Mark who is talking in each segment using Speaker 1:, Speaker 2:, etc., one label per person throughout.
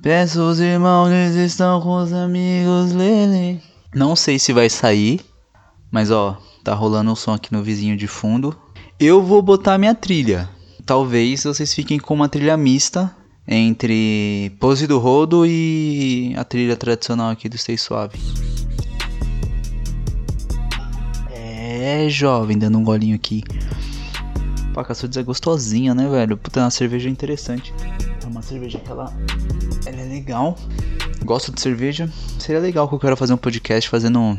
Speaker 1: Peço os irmãos, eles estão com os amigos, lele. Não sei se vai sair, mas ó, tá rolando um som aqui no vizinho de fundo. Eu vou botar minha trilha. Talvez vocês fiquem com uma trilha mista entre Pose do Rodo e a trilha tradicional aqui do Stay Suave. É, jovem, dando um golinho aqui. Pô, a caçudes é gostosinha, né, velho? Puta, é uma cerveja interessante. É uma cerveja que ela, ela é legal. Gosto de cerveja. Seria legal que eu quero fazer um podcast fazendo um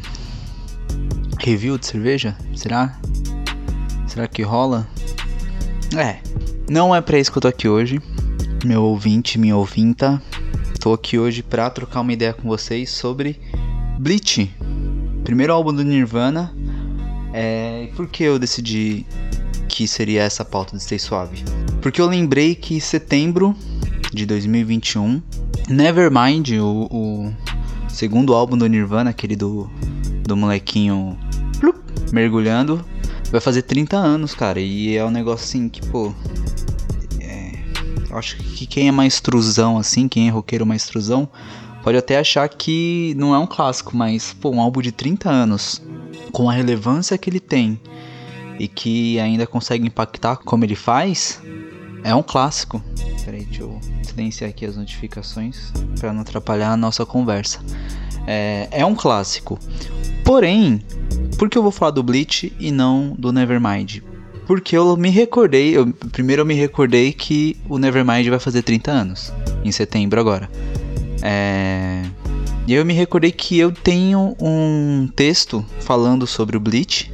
Speaker 1: review de cerveja. Será? Será que rola? É, não é pra isso que eu tô aqui hoje. Meu ouvinte, minha ouvinta. Tô aqui hoje pra trocar uma ideia com vocês sobre Bleach. Primeiro álbum do Nirvana. É, por que eu decidi que seria essa pauta de Stay Suave. Porque eu lembrei que setembro de 2021, Nevermind, o, o segundo álbum do Nirvana, aquele do, do molequinho plup, mergulhando, vai fazer 30 anos, cara. E é um negócio assim que, pô. É, acho que quem é mais truzão, assim, quem é roqueiro mais truzão, pode até achar que não é um clássico, mas, pô, um álbum de 30 anos, com a relevância que ele tem e que ainda consegue impactar como ele faz, é um clássico. Peraí, deixa eu silenciar aqui as notificações para não atrapalhar a nossa conversa. É, é um clássico. Porém, por que eu vou falar do Bleach e não do Nevermind? Porque eu me recordei, eu, primeiro eu me recordei que o Nevermind vai fazer 30 anos, em setembro agora. É, e eu me recordei que eu tenho um texto falando sobre o Bleach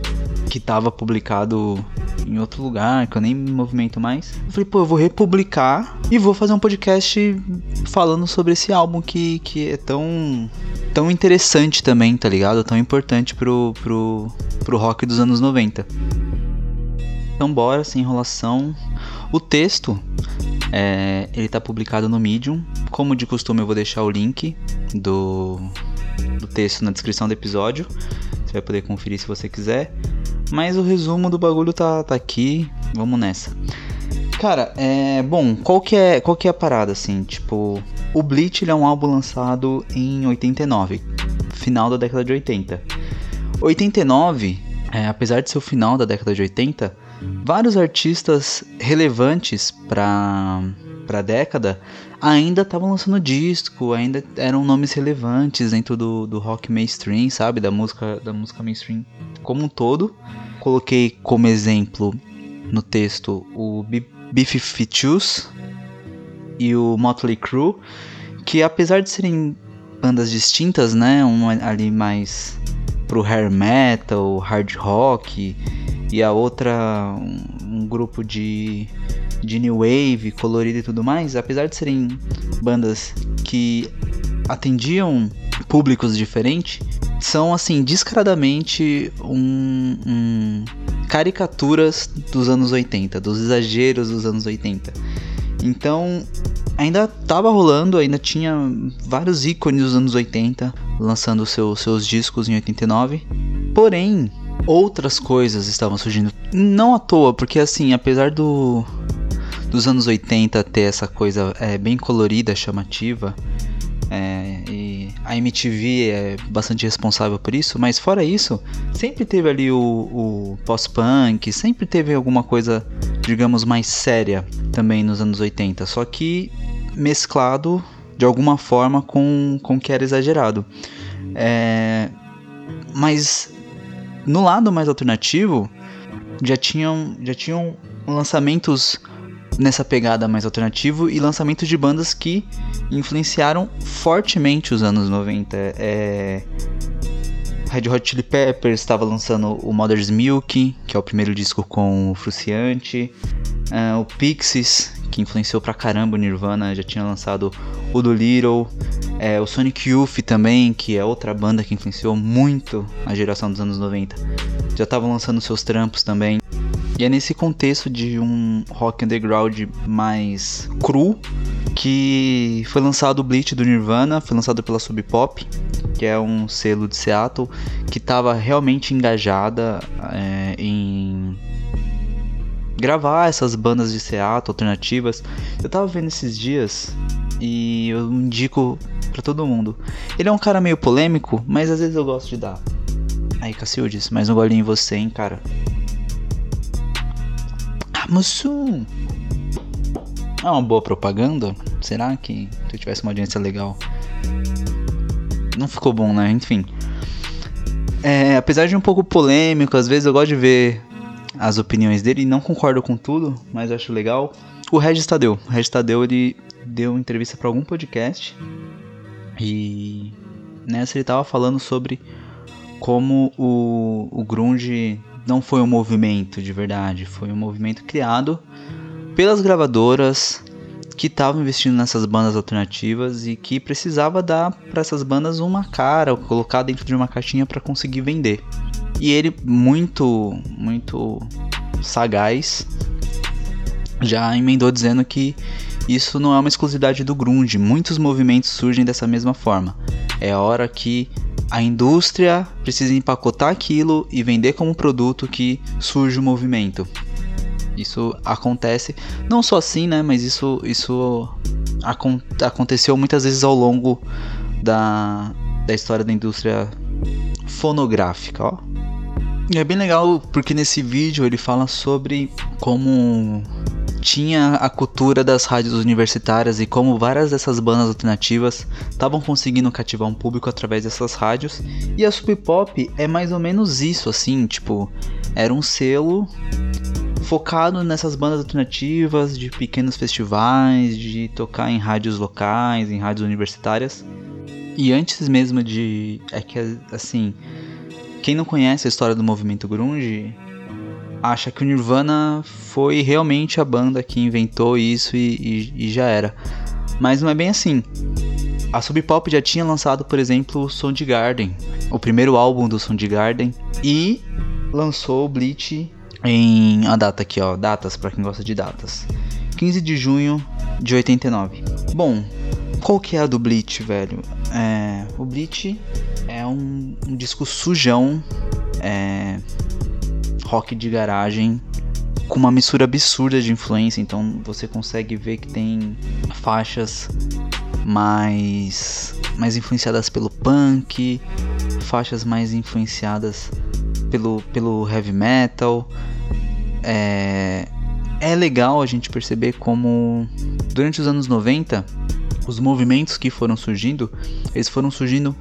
Speaker 1: que estava publicado em outro lugar, que eu nem me movimento mais. Eu falei, pô, eu vou republicar e vou fazer um podcast falando sobre esse álbum que, que é tão, tão interessante também, tá ligado? Tão importante pro, pro, pro rock dos anos 90. Então bora, sem enrolação. O texto, é, ele tá publicado no Medium. Como de costume eu vou deixar o link do, do texto na descrição do episódio. Você vai poder conferir se você quiser. Mas o resumo do bagulho tá, tá aqui. Vamos nessa. Cara, é. Bom, qual que é, qual que é a parada, assim? Tipo, o Bleach é um álbum lançado em 89, final da década de 80. 89, é, apesar de ser o final da década de 80, vários artistas relevantes para a década ainda estavam lançando disco, ainda eram nomes relevantes dentro do, do rock mainstream, sabe? Da música, da música mainstream como um todo. Coloquei como exemplo no texto o Beef Features e o Motley Crue, que apesar de serem bandas distintas, né? Uma ali mais pro hair metal, hard rock, e a outra um, um grupo de de new wave, colorido e tudo mais, apesar de serem bandas que atendiam públicos diferentes, são assim descaradamente um, um, caricaturas dos anos 80, dos exageros dos anos 80. Então, ainda tava rolando, ainda tinha vários ícones dos anos 80 lançando seu, seus discos em 89. Porém, outras coisas estavam surgindo. Não à toa, porque assim, apesar do dos anos 80 ter essa coisa é, bem colorida, chamativa. É, e a MTV é bastante responsável por isso, mas fora isso, sempre teve ali o, o pós-punk, sempre teve alguma coisa, digamos, mais séria também nos anos 80, só que mesclado de alguma forma com, o que era exagerado. É, mas no lado mais alternativo, já tinham, já tinham lançamentos nessa pegada mais alternativo e lançamento de bandas que influenciaram fortemente os anos 90. É... Red Hot Chili Peppers estava lançando o Mother's Milk, que é o primeiro disco com o Fruciante. Uh, o Pixies, que influenciou pra caramba o Nirvana, já tinha lançado o do Little. É, o Sonic Youth também, que é outra banda que influenciou muito a geração dos anos 90. Já estavam lançando seus trampos também. E é nesse contexto de um rock underground mais cru que foi lançado o Bleach do Nirvana, foi lançado pela Sub Pop, que é um selo de Seattle que estava realmente engajada é, em gravar essas bandas de Seattle alternativas. Eu tava vendo esses dias E eu indico para todo mundo. Ele é um cara meio polêmico, mas às vezes eu gosto de dar. Aí, Cacildes, mais um golinho em você, hein, cara. Mussum! É uma boa propaganda? Será que se eu tivesse uma audiência legal? Não ficou bom, né? Enfim. É, apesar de um pouco polêmico, às vezes eu gosto de ver as opiniões dele não concordo com tudo, mas acho legal. O Regis Tadeu. O Regis Tadeu, ele deu entrevista para algum podcast e nessa ele tava falando sobre como o, o grunge não foi um movimento de verdade, foi um movimento criado pelas gravadoras que estavam investindo nessas bandas alternativas e que precisava dar para essas bandas uma cara, colocar dentro de uma caixinha para conseguir vender. E ele muito, muito sagaz já emendou dizendo que isso não é uma exclusividade do grunge, muitos movimentos surgem dessa mesma forma. É hora que a indústria precisa empacotar aquilo e vender como produto que surge o movimento. Isso acontece não só assim, né, mas isso isso acon aconteceu muitas vezes ao longo da, da história da indústria fonográfica, ó. E é bem legal porque nesse vídeo ele fala sobre como tinha a cultura das rádios universitárias e como várias dessas bandas alternativas estavam conseguindo cativar um público através dessas rádios. E a Sub Pop é mais ou menos isso, assim, tipo, era um selo focado nessas bandas alternativas, de pequenos festivais, de tocar em rádios locais, em rádios universitárias. E antes mesmo de. É que, assim. Quem não conhece a história do movimento grunge acha que o Nirvana foi realmente a banda que inventou isso e, e, e já era. Mas não é bem assim. A Sub Pop já tinha lançado, por exemplo, o Soundgarden, o primeiro álbum do Soundgarden, e lançou o Bleach em a data aqui, ó, datas para quem gosta de datas. 15 de junho de 89. Bom, qual que é a do Bleach, velho? É, o Bleach é um, um disco sujão, é, rock de garagem com uma mistura absurda de influência, então você consegue ver que tem faixas mais mais influenciadas pelo punk, faixas mais influenciadas pelo, pelo heavy metal. É, é legal a gente perceber como durante os anos 90 os movimentos que foram surgindo, eles foram surgindo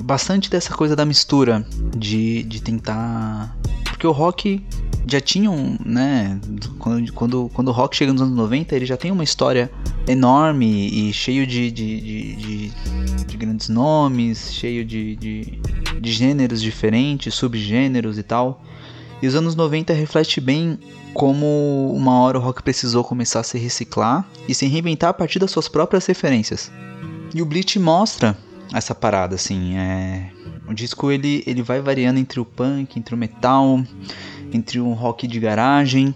Speaker 1: bastante dessa coisa da mistura de, de tentar porque o rock já tinha um, né, quando, quando, quando o rock chega nos anos 90, ele já tem uma história enorme e cheio de, de, de, de, de grandes nomes, cheio de, de, de gêneros diferentes, subgêneros e tal. E os anos 90 reflete bem como uma hora o rock precisou começar a se reciclar e se reinventar a partir das suas próprias referências. E o Bleach mostra essa parada, assim, é... O disco ele, ele vai variando entre o punk, entre o metal, entre um rock de garagem,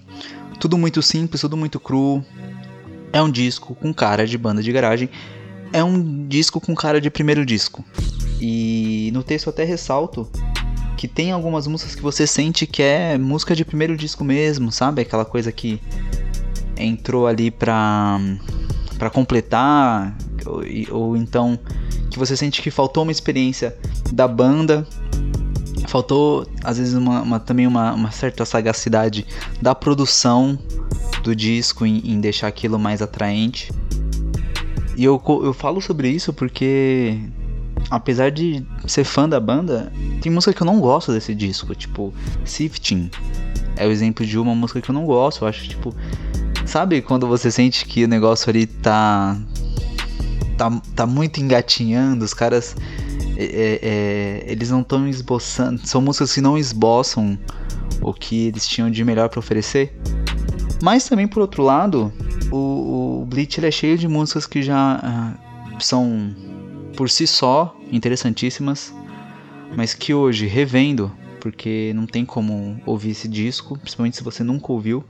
Speaker 1: tudo muito simples, tudo muito cru. É um disco com cara de banda de garagem, é um disco com cara de primeiro disco. E no texto até ressalto que tem algumas músicas que você sente que é música de primeiro disco mesmo, sabe? Aquela coisa que entrou ali pra, pra completar, ou, ou então que você sente que faltou uma experiência da banda, faltou às vezes uma, uma também uma, uma, certa sagacidade da produção do disco em, em deixar aquilo mais atraente. E eu, eu falo sobre isso porque, apesar de ser fã da banda, tem música que eu não gosto desse disco, tipo Sifting. É o exemplo de uma música que eu não gosto. Eu acho tipo. Sabe quando você sente que o negócio ali tá. tá, tá muito engatinhando, os caras é, é, é, eles não estão esboçando. São músicas que não esboçam o que eles tinham de melhor para oferecer. Mas também, por outro lado, o, o Bleach é cheio de músicas que já uh, são por si só interessantíssimas, mas que hoje, revendo, porque não tem como ouvir esse disco, principalmente se você nunca ouviu,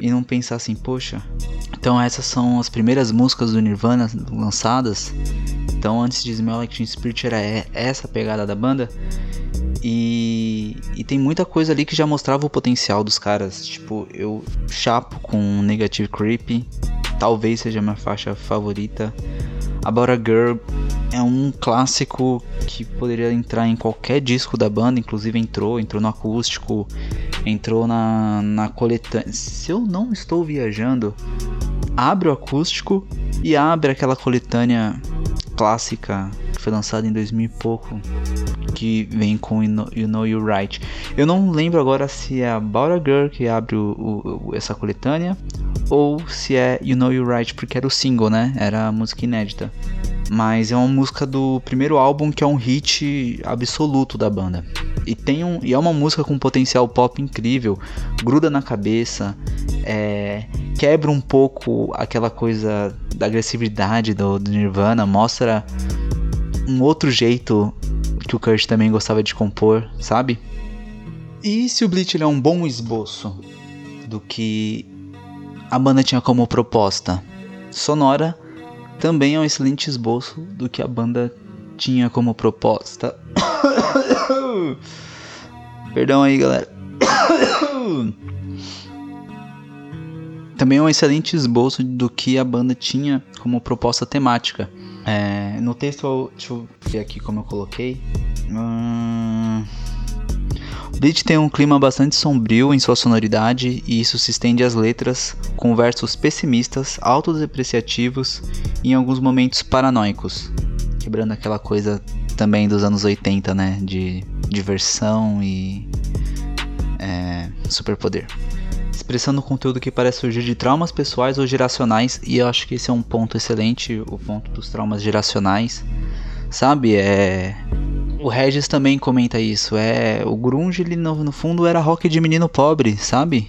Speaker 1: e não pensar assim, poxa, então essas são as primeiras músicas do Nirvana lançadas então antes de Smell Like Teen Spirit era essa pegada da banda. E, e tem muita coisa ali que já mostrava o potencial dos caras. Tipo, eu chapo com Negative Creep. talvez seja minha faixa favorita. About a Girl é um clássico que poderia entrar em qualquer disco da banda, inclusive entrou, entrou no acústico, entrou na, na coletânea. Se eu não estou viajando, abre o acústico e abre aquela coletânea clássica que foi lançada em 2000 e pouco, que vem com You Know, you Right. Eu não lembro agora se é a Girl que abre o, o, essa coletânea ou se é You Know You're Right, porque era o single, né? Era a música inédita. Mas é uma música do primeiro álbum que é um hit absoluto da banda. E, tem um, e é uma música com potencial pop incrível, gruda na cabeça, é, quebra um pouco aquela coisa da agressividade do, do Nirvana, mostra um outro jeito que o Kurt também gostava de compor, sabe? E se o Bleach é um bom esboço do que a banda tinha como proposta sonora, também é um excelente esboço do que a banda tinha como proposta. Perdão aí, galera. Também é um excelente esboço do que a banda tinha como proposta temática. É, no texto, deixa eu ver aqui como eu coloquei. Hum, Bleach tem um clima bastante sombrio em sua sonoridade e isso se estende às letras, com versos pessimistas, autodepreciativos e em alguns momentos paranoicos, quebrando aquela coisa também dos anos 80, né, de diversão e é, superpoder expressando conteúdo que parece surgir de traumas pessoais ou geracionais, e eu acho que esse é um ponto excelente, o ponto dos traumas geracionais. Sabe, é o Regis também comenta isso, é o grunge ele no, no fundo era rock de menino pobre, sabe?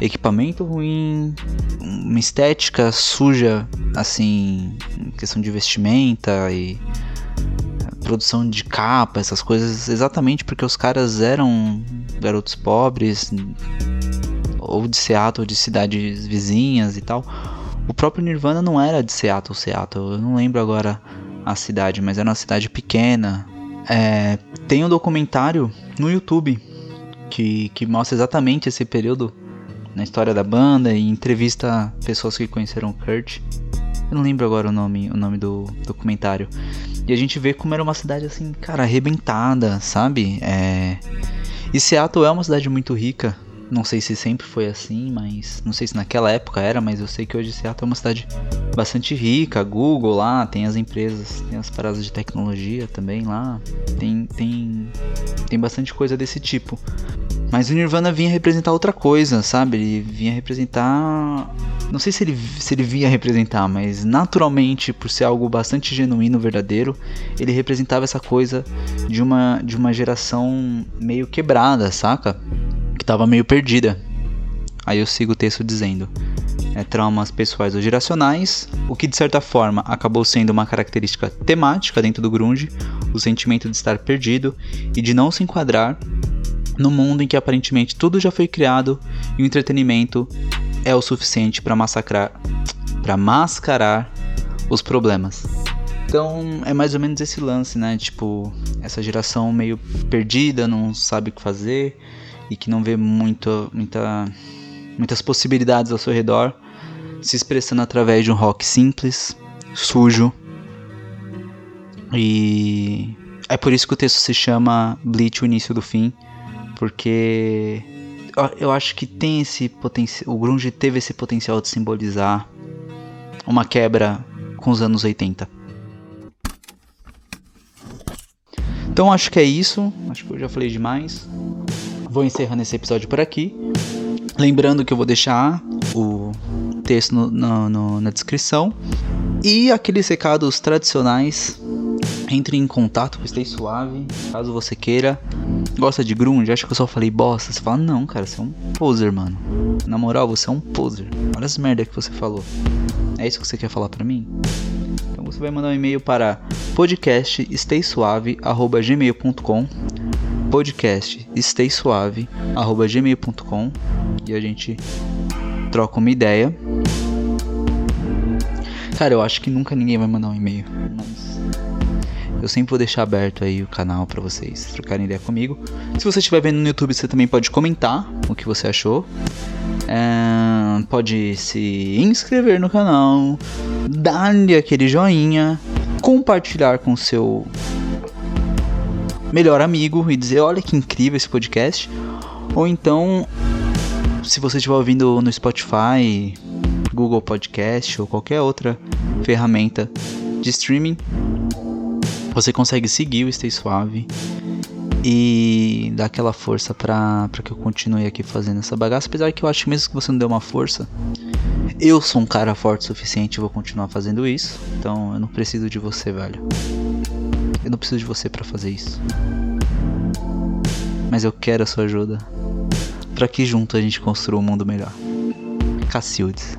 Speaker 1: Equipamento ruim, uma estética suja, assim, questão de vestimenta e produção de capa, essas coisas, exatamente porque os caras eram garotos pobres, ou de Seattle, ou de cidades vizinhas e tal. O próprio Nirvana não era de Seattle, Seattle. Eu não lembro agora a cidade, mas era uma cidade pequena. É, tem um documentário no YouTube que, que mostra exatamente esse período na história da banda e entrevista pessoas que conheceram Kurt. Eu não lembro agora o nome, o nome do documentário. E a gente vê como era uma cidade assim, cara, arrebentada, sabe? É... E Seattle é uma cidade muito rica, não sei se sempre foi assim, mas não sei se naquela época era, mas eu sei que hoje Seattle é uma cidade bastante rica. Google lá, tem as empresas, tem as paradas de tecnologia também lá. Tem tem tem bastante coisa desse tipo. Mas o Nirvana vinha representar outra coisa, sabe? Ele vinha representar. Não sei se ele, se ele vinha representar, mas naturalmente, por ser algo bastante genuíno, verdadeiro, ele representava essa coisa de uma, de uma geração meio quebrada, saca? que estava meio perdida. Aí eu sigo o texto dizendo: é, traumas pessoais ou geracionais, o que de certa forma acabou sendo uma característica temática dentro do grunge, o sentimento de estar perdido e de não se enquadrar no mundo em que aparentemente tudo já foi criado e o entretenimento é o suficiente para massacrar, para mascarar os problemas. Então é mais ou menos esse lance, né? Tipo, essa geração meio perdida, não sabe o que fazer e que não vê muito, muita, muitas possibilidades ao seu redor, se expressando através de um rock simples, sujo. E é por isso que o texto se chama Bleach, o início do fim, porque eu acho que tem esse potencial, o grunge teve esse potencial de simbolizar uma quebra com os anos 80. Então acho que é isso, acho que eu já falei demais vou encerrando esse episódio por aqui. Lembrando que eu vou deixar o texto no, no, no, na descrição. E aqueles recados tradicionais. Entre em contato com Stay Suave, caso você queira. Gosta de grunge? Acha que eu só falei bosta? Você fala, não, cara, você é um poser, mano. Na moral, você é um poser. Olha as merda que você falou. É isso que você quer falar pra mim? Então você vai mandar um e-mail para podcaststaysuave.gmail.com podcast staysuave@gmail.com e a gente troca uma ideia. Cara, eu acho que nunca ninguém vai mandar um e-mail, mas eu sempre vou deixar aberto aí o canal para vocês trocarem ideia comigo. Se você estiver vendo no YouTube, você também pode comentar o que você achou. É, pode se inscrever no canal, dar-lhe aquele joinha, compartilhar com seu melhor amigo e dizer: olha que incrível esse podcast. Ou então, se você estiver ouvindo no Spotify, Google Podcast ou qualquer outra ferramenta de streaming, você consegue seguir o Stay Suave e dar aquela força pra que eu continue aqui fazendo essa bagaça. Apesar que eu acho que mesmo que você não dê uma força, eu sou um cara forte o suficiente e vou continuar fazendo isso. Então eu não preciso de você, velho. Eu não preciso de você para fazer isso. Mas eu quero a sua ajuda. para que junto a gente construa um mundo melhor. Cacildes.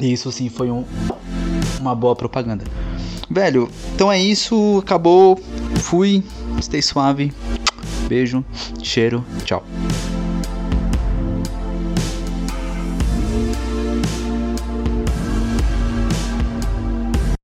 Speaker 1: E isso sim foi um, uma boa propaganda. Velho, então é isso. Acabou. Fui. Stay suave. Beijo. Cheiro. Tchau.